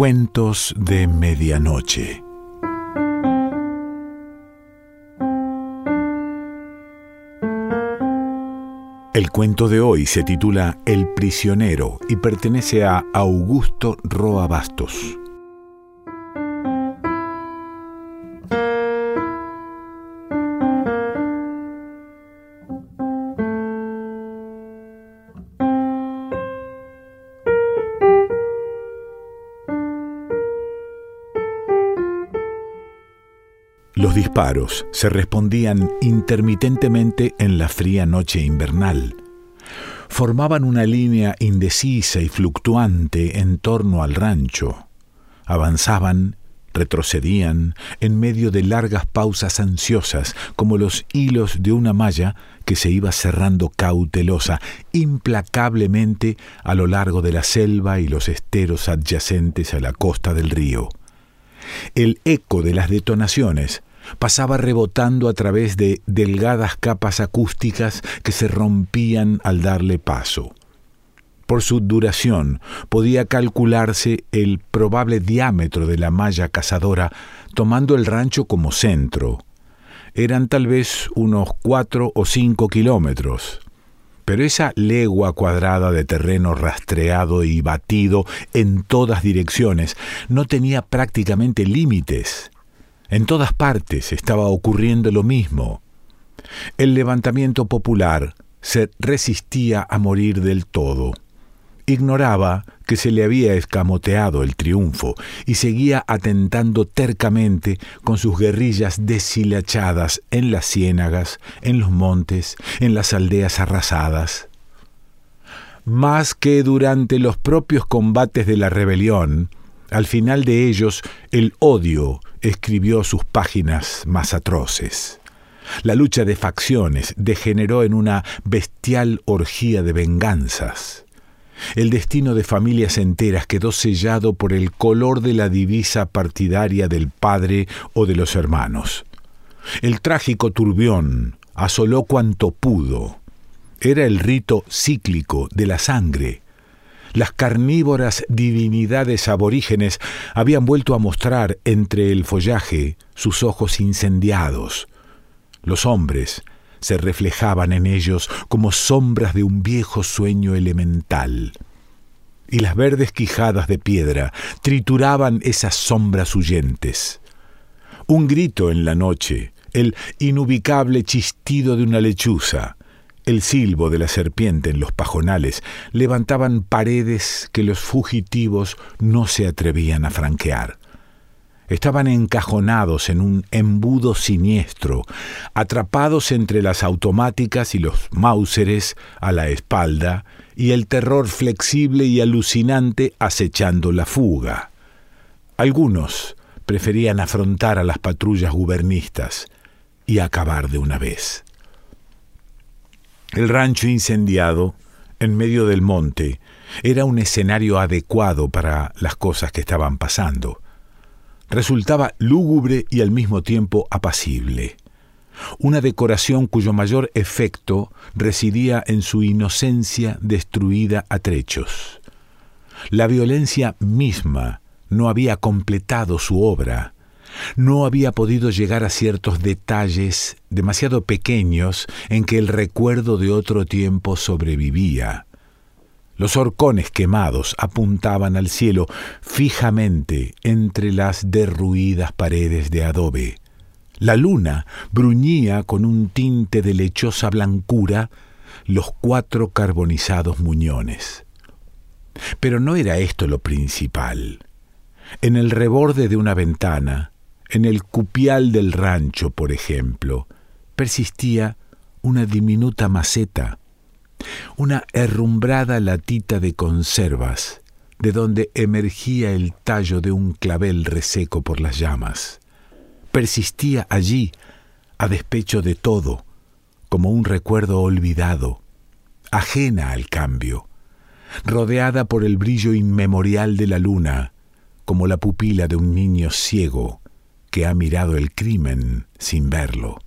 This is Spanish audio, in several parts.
Cuentos de Medianoche. El cuento de hoy se titula El prisionero y pertenece a Augusto Roa Bastos. Disparos se respondían intermitentemente en la fría noche invernal. Formaban una línea indecisa y fluctuante en torno al rancho. Avanzaban, retrocedían, en medio de largas pausas ansiosas, como los hilos de una malla que se iba cerrando cautelosa, implacablemente a lo largo de la selva y los esteros adyacentes a la costa del río. El eco de las detonaciones pasaba rebotando a través de delgadas capas acústicas que se rompían al darle paso. Por su duración podía calcularse el probable diámetro de la malla cazadora tomando el rancho como centro. Eran tal vez unos cuatro o cinco kilómetros. Pero esa legua cuadrada de terreno rastreado y batido en todas direcciones no tenía prácticamente límites. En todas partes estaba ocurriendo lo mismo. El levantamiento popular se resistía a morir del todo. Ignoraba que se le había escamoteado el triunfo y seguía atentando tercamente con sus guerrillas deshilachadas en las ciénagas, en los montes, en las aldeas arrasadas. Más que durante los propios combates de la rebelión, al final de ellos, el odio escribió sus páginas más atroces. La lucha de facciones degeneró en una bestial orgía de venganzas. El destino de familias enteras quedó sellado por el color de la divisa partidaria del padre o de los hermanos. El trágico turbión asoló cuanto pudo. Era el rito cíclico de la sangre, las carnívoras divinidades aborígenes habían vuelto a mostrar entre el follaje sus ojos incendiados. Los hombres se reflejaban en ellos como sombras de un viejo sueño elemental. Y las verdes quijadas de piedra trituraban esas sombras huyentes. Un grito en la noche, el inubicable chistido de una lechuza, el silbo de la serpiente en los pajonales levantaban paredes que los fugitivos no se atrevían a franquear. Estaban encajonados en un embudo siniestro, atrapados entre las automáticas y los mauseres a la espalda, y el terror flexible y alucinante acechando la fuga. Algunos preferían afrontar a las patrullas gubernistas y acabar de una vez. El rancho incendiado, en medio del monte, era un escenario adecuado para las cosas que estaban pasando. Resultaba lúgubre y al mismo tiempo apacible. Una decoración cuyo mayor efecto residía en su inocencia destruida a trechos. La violencia misma no había completado su obra, no había podido llegar a ciertos detalles demasiado pequeños en que el recuerdo de otro tiempo sobrevivía. Los horcones quemados apuntaban al cielo fijamente entre las derruidas paredes de adobe. La luna bruñía con un tinte de lechosa blancura los cuatro carbonizados muñones. Pero no era esto lo principal. En el reborde de una ventana, en el cupial del rancho, por ejemplo, persistía una diminuta maceta, una herrumbrada latita de conservas, de donde emergía el tallo de un clavel reseco por las llamas. Persistía allí, a despecho de todo, como un recuerdo olvidado, ajena al cambio, rodeada por el brillo inmemorial de la luna, como la pupila de un niño ciego que ha mirado el crimen sin verlo.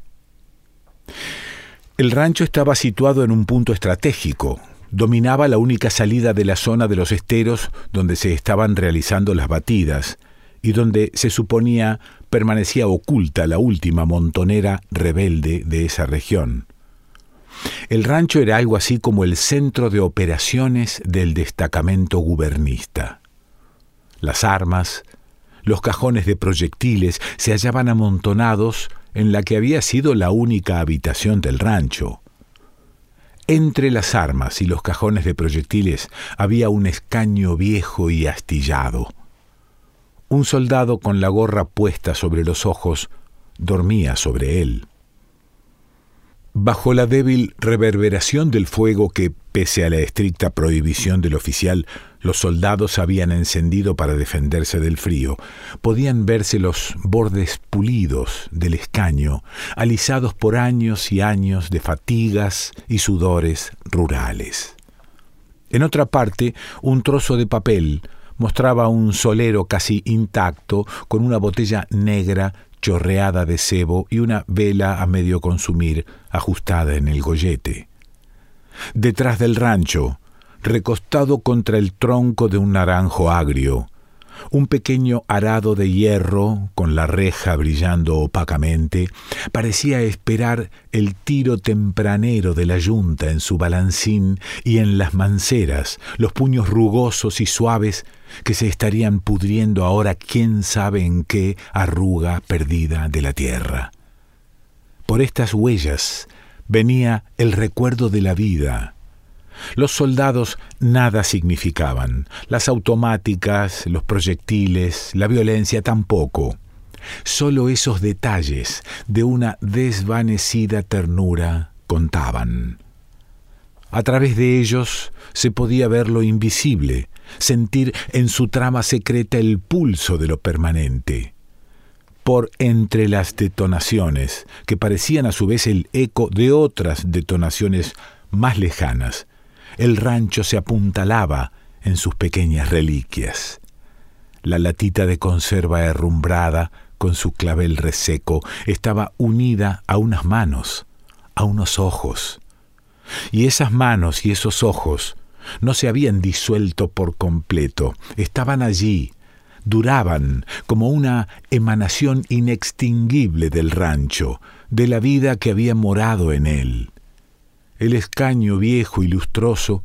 El rancho estaba situado en un punto estratégico, dominaba la única salida de la zona de los esteros donde se estaban realizando las batidas y donde se suponía permanecía oculta la última montonera rebelde de esa región. El rancho era algo así como el centro de operaciones del destacamento gubernista. Las armas, los cajones de proyectiles se hallaban amontonados en la que había sido la única habitación del rancho. Entre las armas y los cajones de proyectiles había un escaño viejo y astillado. Un soldado con la gorra puesta sobre los ojos dormía sobre él. Bajo la débil reverberación del fuego que, pese a la estricta prohibición del oficial, los soldados habían encendido para defenderse del frío, podían verse los bordes pulidos del escaño, alisados por años y años de fatigas y sudores rurales. En otra parte, un trozo de papel mostraba un solero casi intacto con una botella negra chorreada de cebo y una vela a medio consumir ajustada en el gollete. Detrás del rancho, recostado contra el tronco de un naranjo agrio, un pequeño arado de hierro, con la reja brillando opacamente, parecía esperar el tiro tempranero de la yunta en su balancín y en las manceras, los puños rugosos y suaves que se estarían pudriendo ahora quién sabe en qué arruga perdida de la tierra. Por estas huellas venía el recuerdo de la vida, los soldados nada significaban, las automáticas, los proyectiles, la violencia tampoco. Solo esos detalles de una desvanecida ternura contaban. A través de ellos se podía ver lo invisible, sentir en su trama secreta el pulso de lo permanente. Por entre las detonaciones, que parecían a su vez el eco de otras detonaciones más lejanas, el rancho se apuntalaba en sus pequeñas reliquias. La latita de conserva herrumbrada, con su clavel reseco, estaba unida a unas manos, a unos ojos. Y esas manos y esos ojos no se habían disuelto por completo, estaban allí, duraban como una emanación inextinguible del rancho, de la vida que había morado en él el escaño viejo y lustroso,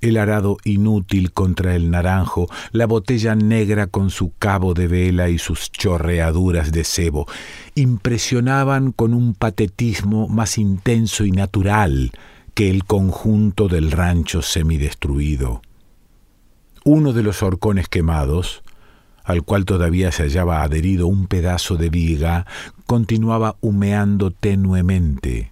el arado inútil contra el naranjo, la botella negra con su cabo de vela y sus chorreaduras de cebo, impresionaban con un patetismo más intenso y natural que el conjunto del rancho semidestruido. Uno de los horcones quemados, al cual todavía se hallaba adherido un pedazo de viga, continuaba humeando tenuemente.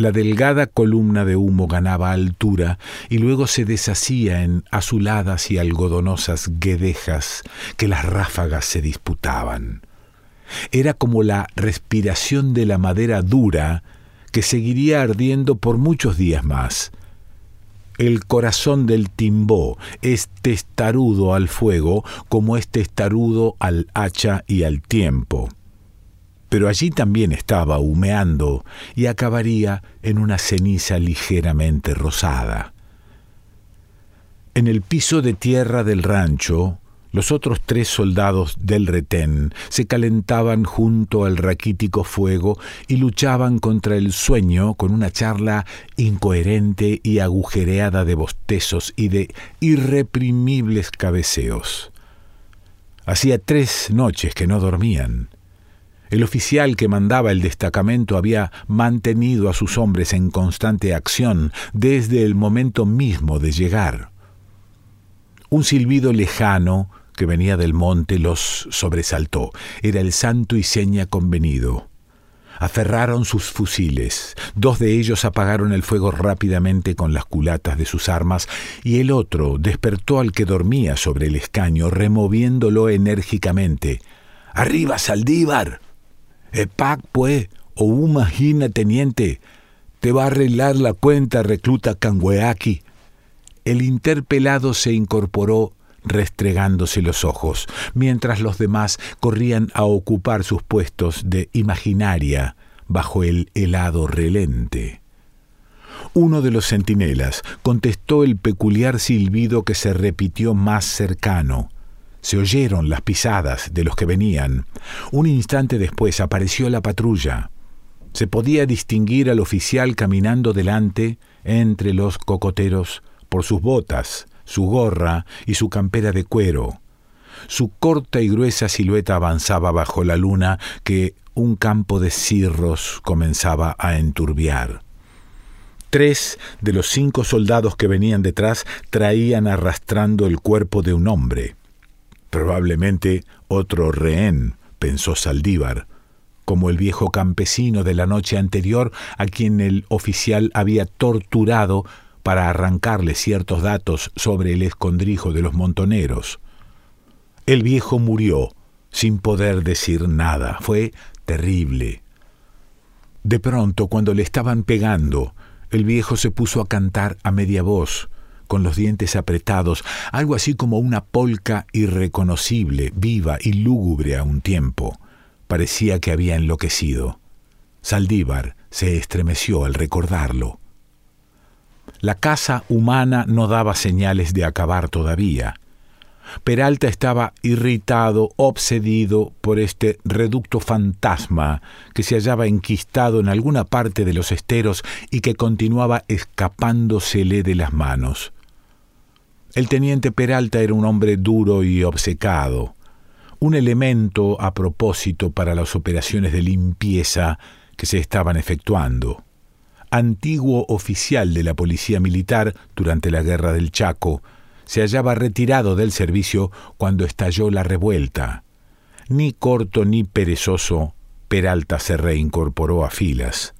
La delgada columna de humo ganaba altura y luego se deshacía en azuladas y algodonosas guedejas que las ráfagas se disputaban. Era como la respiración de la madera dura que seguiría ardiendo por muchos días más. El corazón del timbó es testarudo al fuego como es testarudo al hacha y al tiempo pero allí también estaba humeando y acabaría en una ceniza ligeramente rosada. En el piso de tierra del rancho, los otros tres soldados del retén se calentaban junto al raquítico fuego y luchaban contra el sueño con una charla incoherente y agujereada de bostezos y de irreprimibles cabeceos. Hacía tres noches que no dormían. El oficial que mandaba el destacamento había mantenido a sus hombres en constante acción desde el momento mismo de llegar. Un silbido lejano que venía del monte los sobresaltó. Era el santo y seña convenido. Aferraron sus fusiles. Dos de ellos apagaron el fuego rápidamente con las culatas de sus armas y el otro despertó al que dormía sobre el escaño, removiéndolo enérgicamente. ¡Arriba, Saldívar! Epac, pues, o imagina, teniente, te va a arreglar la cuenta, recluta Cangueaki. El interpelado se incorporó restregándose los ojos, mientras los demás corrían a ocupar sus puestos de imaginaria bajo el helado relente. Uno de los centinelas contestó el peculiar silbido que se repitió más cercano. Se oyeron las pisadas de los que venían. Un instante después apareció la patrulla. Se podía distinguir al oficial caminando delante entre los cocoteros por sus botas, su gorra y su campera de cuero. Su corta y gruesa silueta avanzaba bajo la luna que un campo de cirros comenzaba a enturbiar. Tres de los cinco soldados que venían detrás traían arrastrando el cuerpo de un hombre. Probablemente otro rehén, pensó Saldívar, como el viejo campesino de la noche anterior a quien el oficial había torturado para arrancarle ciertos datos sobre el escondrijo de los montoneros. El viejo murió sin poder decir nada. Fue terrible. De pronto, cuando le estaban pegando, el viejo se puso a cantar a media voz, con los dientes apretados, algo así como una polca irreconocible, viva y lúgubre a un tiempo. Parecía que había enloquecido. Saldívar se estremeció al recordarlo. La casa humana no daba señales de acabar todavía. Peralta estaba irritado, obsedido por este reducto fantasma que se hallaba enquistado en alguna parte de los esteros y que continuaba escapándosele de las manos. El teniente Peralta era un hombre duro y obcecado, un elemento a propósito para las operaciones de limpieza que se estaban efectuando. Antiguo oficial de la policía militar durante la guerra del Chaco, se hallaba retirado del servicio cuando estalló la revuelta. Ni corto ni perezoso, Peralta se reincorporó a filas.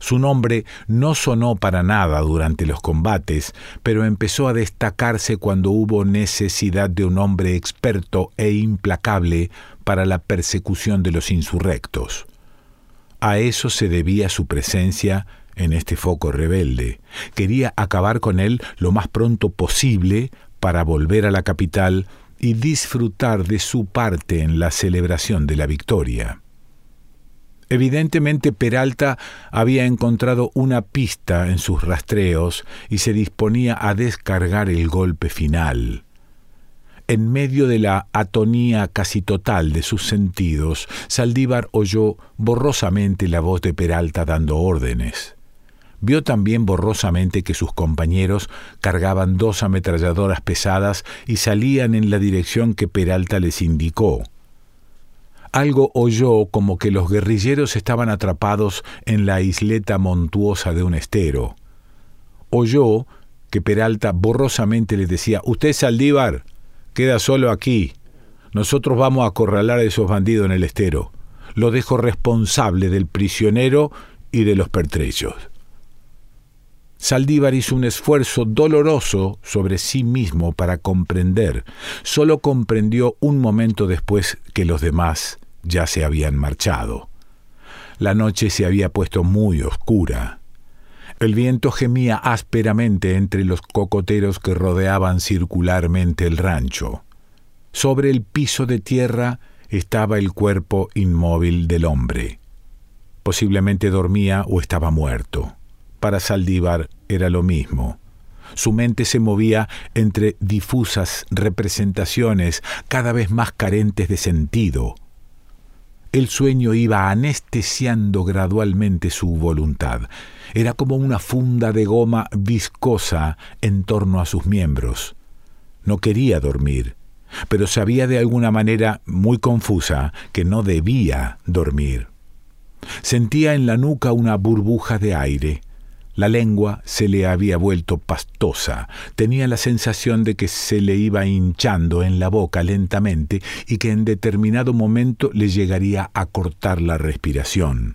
Su nombre no sonó para nada durante los combates, pero empezó a destacarse cuando hubo necesidad de un hombre experto e implacable para la persecución de los insurrectos. A eso se debía su presencia en este foco rebelde. Quería acabar con él lo más pronto posible para volver a la capital y disfrutar de su parte en la celebración de la victoria. Evidentemente Peralta había encontrado una pista en sus rastreos y se disponía a descargar el golpe final. En medio de la atonía casi total de sus sentidos, Saldívar oyó borrosamente la voz de Peralta dando órdenes. Vio también borrosamente que sus compañeros cargaban dos ametralladoras pesadas y salían en la dirección que Peralta les indicó. Algo oyó como que los guerrilleros estaban atrapados en la isleta montuosa de un estero. Oyó que Peralta borrosamente le decía, Usted Saldívar, queda solo aquí. Nosotros vamos a acorralar a esos bandidos en el estero. Lo dejo responsable del prisionero y de los pertrechos. Saldívar hizo un esfuerzo doloroso sobre sí mismo para comprender. Solo comprendió un momento después que los demás ya se habían marchado. La noche se había puesto muy oscura. El viento gemía ásperamente entre los cocoteros que rodeaban circularmente el rancho. Sobre el piso de tierra estaba el cuerpo inmóvil del hombre. Posiblemente dormía o estaba muerto. Para Saldívar era lo mismo. Su mente se movía entre difusas representaciones cada vez más carentes de sentido. El sueño iba anestesiando gradualmente su voluntad. Era como una funda de goma viscosa en torno a sus miembros. No quería dormir, pero sabía de alguna manera muy confusa que no debía dormir. Sentía en la nuca una burbuja de aire. La lengua se le había vuelto pastosa, tenía la sensación de que se le iba hinchando en la boca lentamente y que en determinado momento le llegaría a cortar la respiración.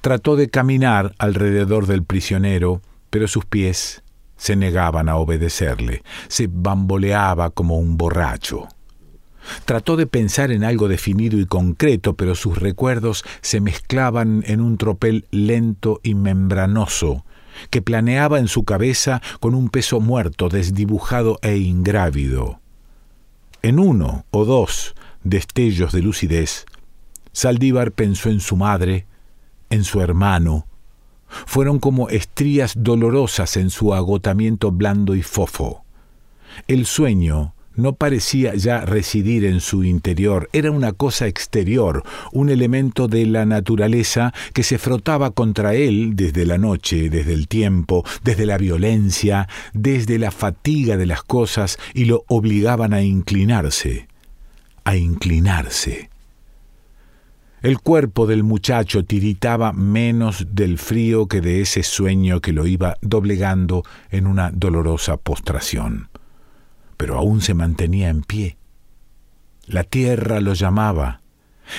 Trató de caminar alrededor del prisionero, pero sus pies se negaban a obedecerle, se bamboleaba como un borracho. Trató de pensar en algo definido y concreto, pero sus recuerdos se mezclaban en un tropel lento y membranoso, que planeaba en su cabeza con un peso muerto, desdibujado e ingrávido. En uno o dos destellos de lucidez, Saldívar pensó en su madre, en su hermano, fueron como estrías dolorosas en su agotamiento blando y fofo. El sueño no parecía ya residir en su interior, era una cosa exterior, un elemento de la naturaleza que se frotaba contra él desde la noche, desde el tiempo, desde la violencia, desde la fatiga de las cosas y lo obligaban a inclinarse, a inclinarse. El cuerpo del muchacho tiritaba menos del frío que de ese sueño que lo iba doblegando en una dolorosa postración pero aún se mantenía en pie. La tierra lo llamaba.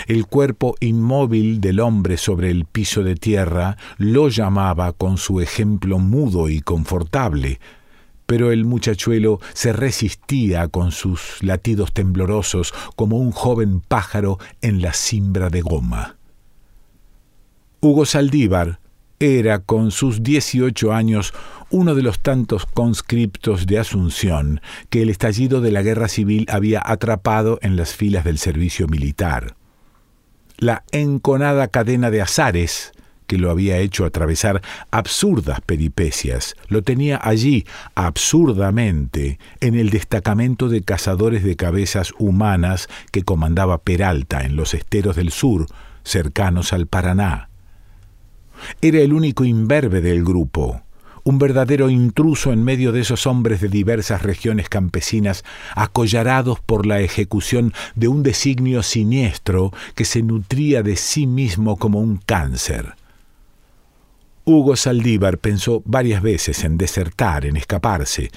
El cuerpo inmóvil del hombre sobre el piso de tierra lo llamaba con su ejemplo mudo y confortable, pero el muchachuelo se resistía con sus latidos temblorosos como un joven pájaro en la cimbra de goma. Hugo Saldívar era, con sus dieciocho años, uno de los tantos conscriptos de Asunción que el estallido de la guerra civil había atrapado en las filas del servicio militar. La enconada cadena de azares que lo había hecho atravesar absurdas peripecias, lo tenía allí absurdamente en el destacamento de cazadores de cabezas humanas que comandaba Peralta en los esteros del sur, cercanos al Paraná. Era el único imberbe del grupo, un verdadero intruso en medio de esos hombres de diversas regiones campesinas, acollarados por la ejecución de un designio siniestro que se nutría de sí mismo como un cáncer. Hugo Saldívar pensó varias veces en desertar, en escaparse,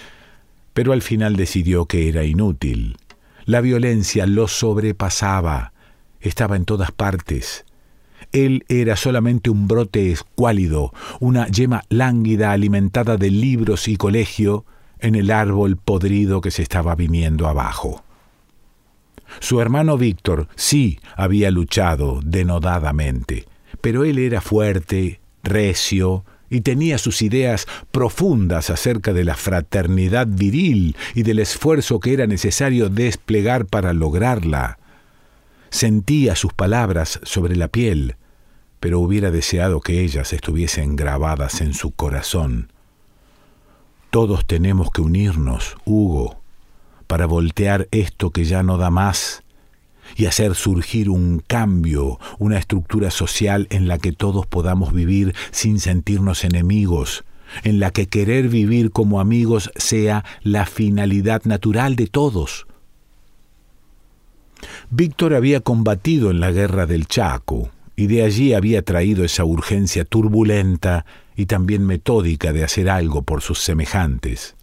pero al final decidió que era inútil. La violencia lo sobrepasaba, estaba en todas partes, él era solamente un brote escuálido, una yema lánguida alimentada de libros y colegio en el árbol podrido que se estaba viniendo abajo. Su hermano Víctor sí había luchado denodadamente, pero él era fuerte, recio, y tenía sus ideas profundas acerca de la fraternidad viril y del esfuerzo que era necesario desplegar para lograrla. Sentía sus palabras sobre la piel, pero hubiera deseado que ellas estuviesen grabadas en su corazón. Todos tenemos que unirnos, Hugo, para voltear esto que ya no da más y hacer surgir un cambio, una estructura social en la que todos podamos vivir sin sentirnos enemigos, en la que querer vivir como amigos sea la finalidad natural de todos. Víctor había combatido en la guerra del Chaco, y de allí había traído esa urgencia turbulenta y también metódica de hacer algo por sus semejantes.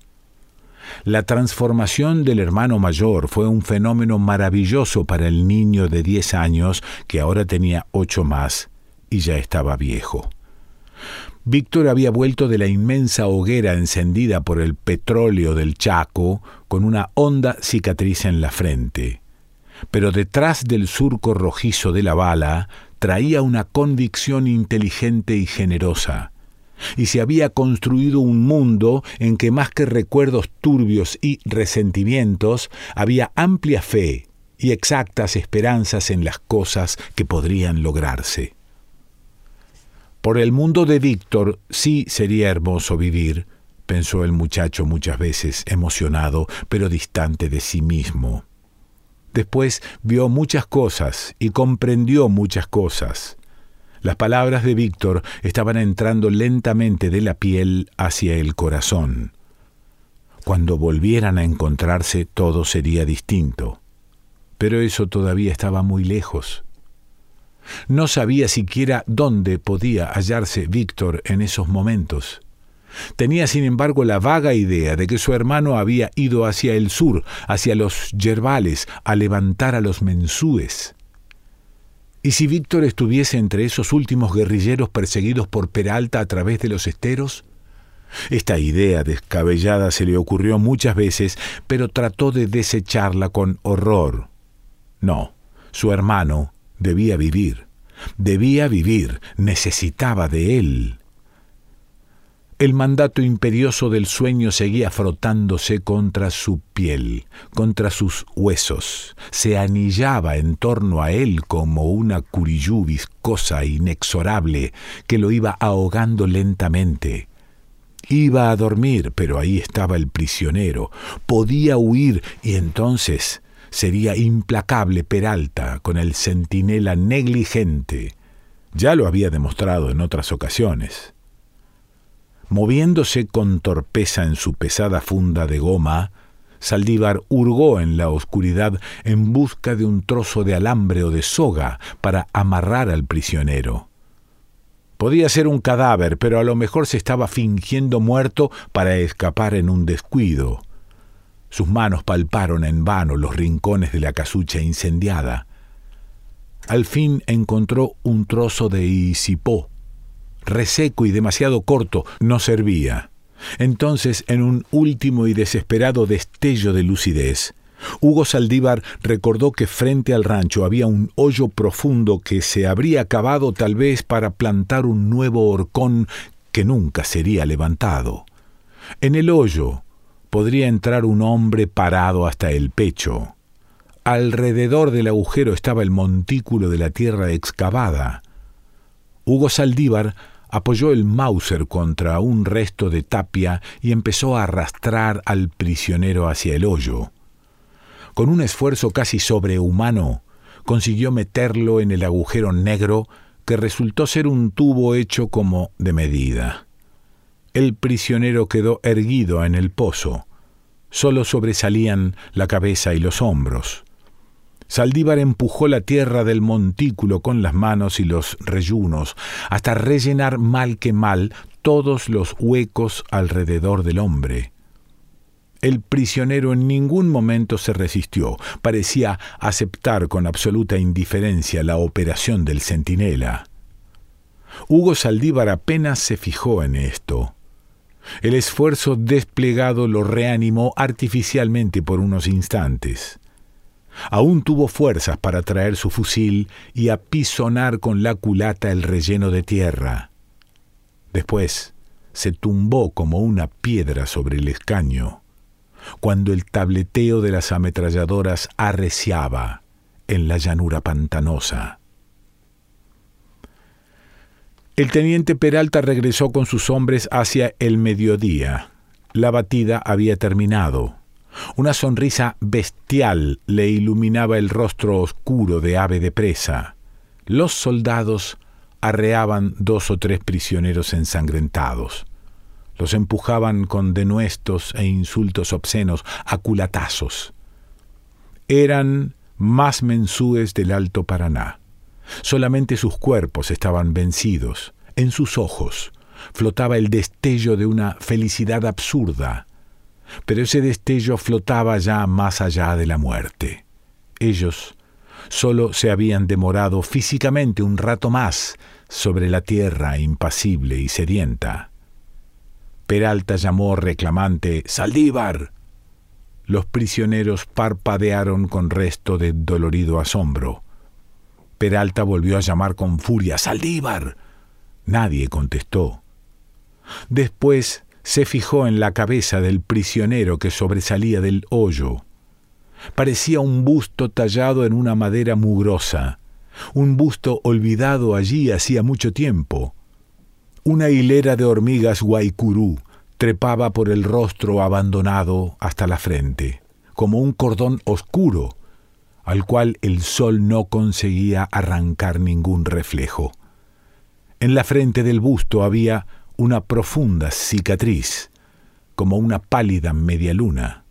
La transformación del hermano mayor fue un fenómeno maravilloso para el niño de diez años que ahora tenía ocho más y ya estaba viejo. Víctor había vuelto de la inmensa hoguera encendida por el petróleo del Chaco con una honda cicatriz en la frente. Pero detrás del surco rojizo de la bala traía una convicción inteligente y generosa, y se había construido un mundo en que más que recuerdos turbios y resentimientos, había amplia fe y exactas esperanzas en las cosas que podrían lograrse. Por el mundo de Víctor sí sería hermoso vivir, pensó el muchacho muchas veces, emocionado, pero distante de sí mismo. Después vio muchas cosas y comprendió muchas cosas. Las palabras de Víctor estaban entrando lentamente de la piel hacia el corazón. Cuando volvieran a encontrarse todo sería distinto. Pero eso todavía estaba muy lejos. No sabía siquiera dónde podía hallarse Víctor en esos momentos. Tenía, sin embargo, la vaga idea de que su hermano había ido hacia el sur, hacia los yerbales, a levantar a los mensúes. ¿Y si Víctor estuviese entre esos últimos guerrilleros perseguidos por Peralta a través de los esteros? Esta idea descabellada se le ocurrió muchas veces, pero trató de desecharla con horror. No, su hermano debía vivir, debía vivir, necesitaba de él. El mandato imperioso del sueño seguía frotándose contra su piel, contra sus huesos, se anillaba en torno a él como una curiyú viscosa inexorable que lo iba ahogando lentamente. Iba a dormir, pero ahí estaba el prisionero. Podía huir y entonces sería implacable Peralta con el centinela negligente. Ya lo había demostrado en otras ocasiones. Moviéndose con torpeza en su pesada funda de goma, Saldívar hurgó en la oscuridad en busca de un trozo de alambre o de soga para amarrar al prisionero. Podía ser un cadáver, pero a lo mejor se estaba fingiendo muerto para escapar en un descuido. Sus manos palparon en vano los rincones de la casucha incendiada. Al fin encontró un trozo de hisipó, reseco y demasiado corto, no servía. Entonces, en un último y desesperado destello de lucidez, Hugo Saldívar recordó que frente al rancho había un hoyo profundo que se habría cavado tal vez para plantar un nuevo horcón que nunca sería levantado. En el hoyo podría entrar un hombre parado hasta el pecho. Alrededor del agujero estaba el montículo de la tierra excavada. Hugo Saldívar apoyó el Mauser contra un resto de tapia y empezó a arrastrar al prisionero hacia el hoyo. Con un esfuerzo casi sobrehumano, consiguió meterlo en el agujero negro que resultó ser un tubo hecho como de medida. El prisionero quedó erguido en el pozo. Solo sobresalían la cabeza y los hombros. Saldívar empujó la tierra del montículo con las manos y los reyunos, hasta rellenar mal que mal todos los huecos alrededor del hombre. El prisionero en ningún momento se resistió, parecía aceptar con absoluta indiferencia la operación del centinela. Hugo Saldívar apenas se fijó en esto. El esfuerzo desplegado lo reanimó artificialmente por unos instantes. Aún tuvo fuerzas para traer su fusil y apisonar con la culata el relleno de tierra. Después se tumbó como una piedra sobre el escaño, cuando el tableteo de las ametralladoras arreciaba en la llanura pantanosa. El teniente Peralta regresó con sus hombres hacia el mediodía. La batida había terminado. Una sonrisa bestial le iluminaba el rostro oscuro de ave de presa. Los soldados arreaban dos o tres prisioneros ensangrentados. Los empujaban con denuestos e insultos obscenos a culatazos. Eran más mensúes del Alto Paraná. Solamente sus cuerpos estaban vencidos. En sus ojos flotaba el destello de una felicidad absurda, pero ese destello flotaba ya más allá de la muerte. Ellos solo se habían demorado físicamente un rato más sobre la tierra impasible y sedienta. Peralta llamó reclamante Saldívar. Los prisioneros parpadearon con resto de dolorido asombro. Peralta volvió a llamar con furia Saldívar. Nadie contestó. Después se fijó en la cabeza del prisionero que sobresalía del hoyo. Parecía un busto tallado en una madera mugrosa, un busto olvidado allí hacía mucho tiempo. Una hilera de hormigas guaycurú trepaba por el rostro abandonado hasta la frente, como un cordón oscuro, al cual el sol no conseguía arrancar ningún reflejo. En la frente del busto había una profunda cicatriz, como una pálida media luna.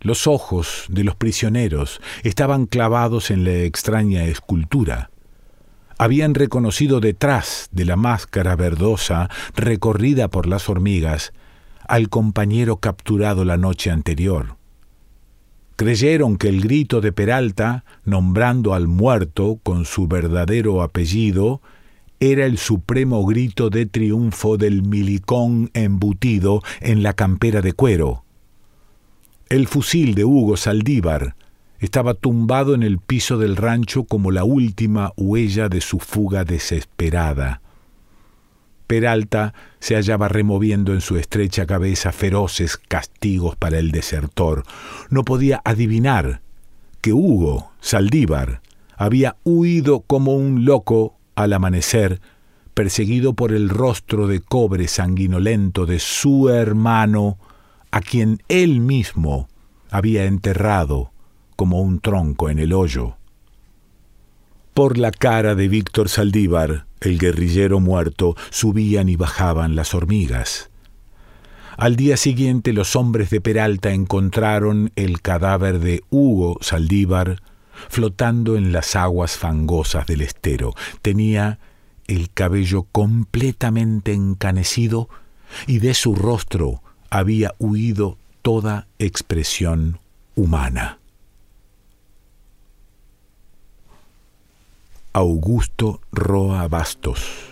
Los ojos de los prisioneros estaban clavados en la extraña escultura. Habían reconocido detrás de la máscara verdosa recorrida por las hormigas al compañero capturado la noche anterior. Creyeron que el grito de Peralta, nombrando al muerto con su verdadero apellido, era el supremo grito de triunfo del milicón embutido en la campera de cuero. El fusil de Hugo Saldívar estaba tumbado en el piso del rancho como la última huella de su fuga desesperada. Peralta se hallaba removiendo en su estrecha cabeza feroces castigos para el desertor. No podía adivinar que Hugo Saldívar había huido como un loco al amanecer, perseguido por el rostro de cobre sanguinolento de su hermano, a quien él mismo había enterrado como un tronco en el hoyo. Por la cara de Víctor Saldívar, el guerrillero muerto, subían y bajaban las hormigas. Al día siguiente los hombres de Peralta encontraron el cadáver de Hugo Saldívar flotando en las aguas fangosas del estero. Tenía el cabello completamente encanecido y de su rostro había huido toda expresión humana. Augusto Roa Bastos.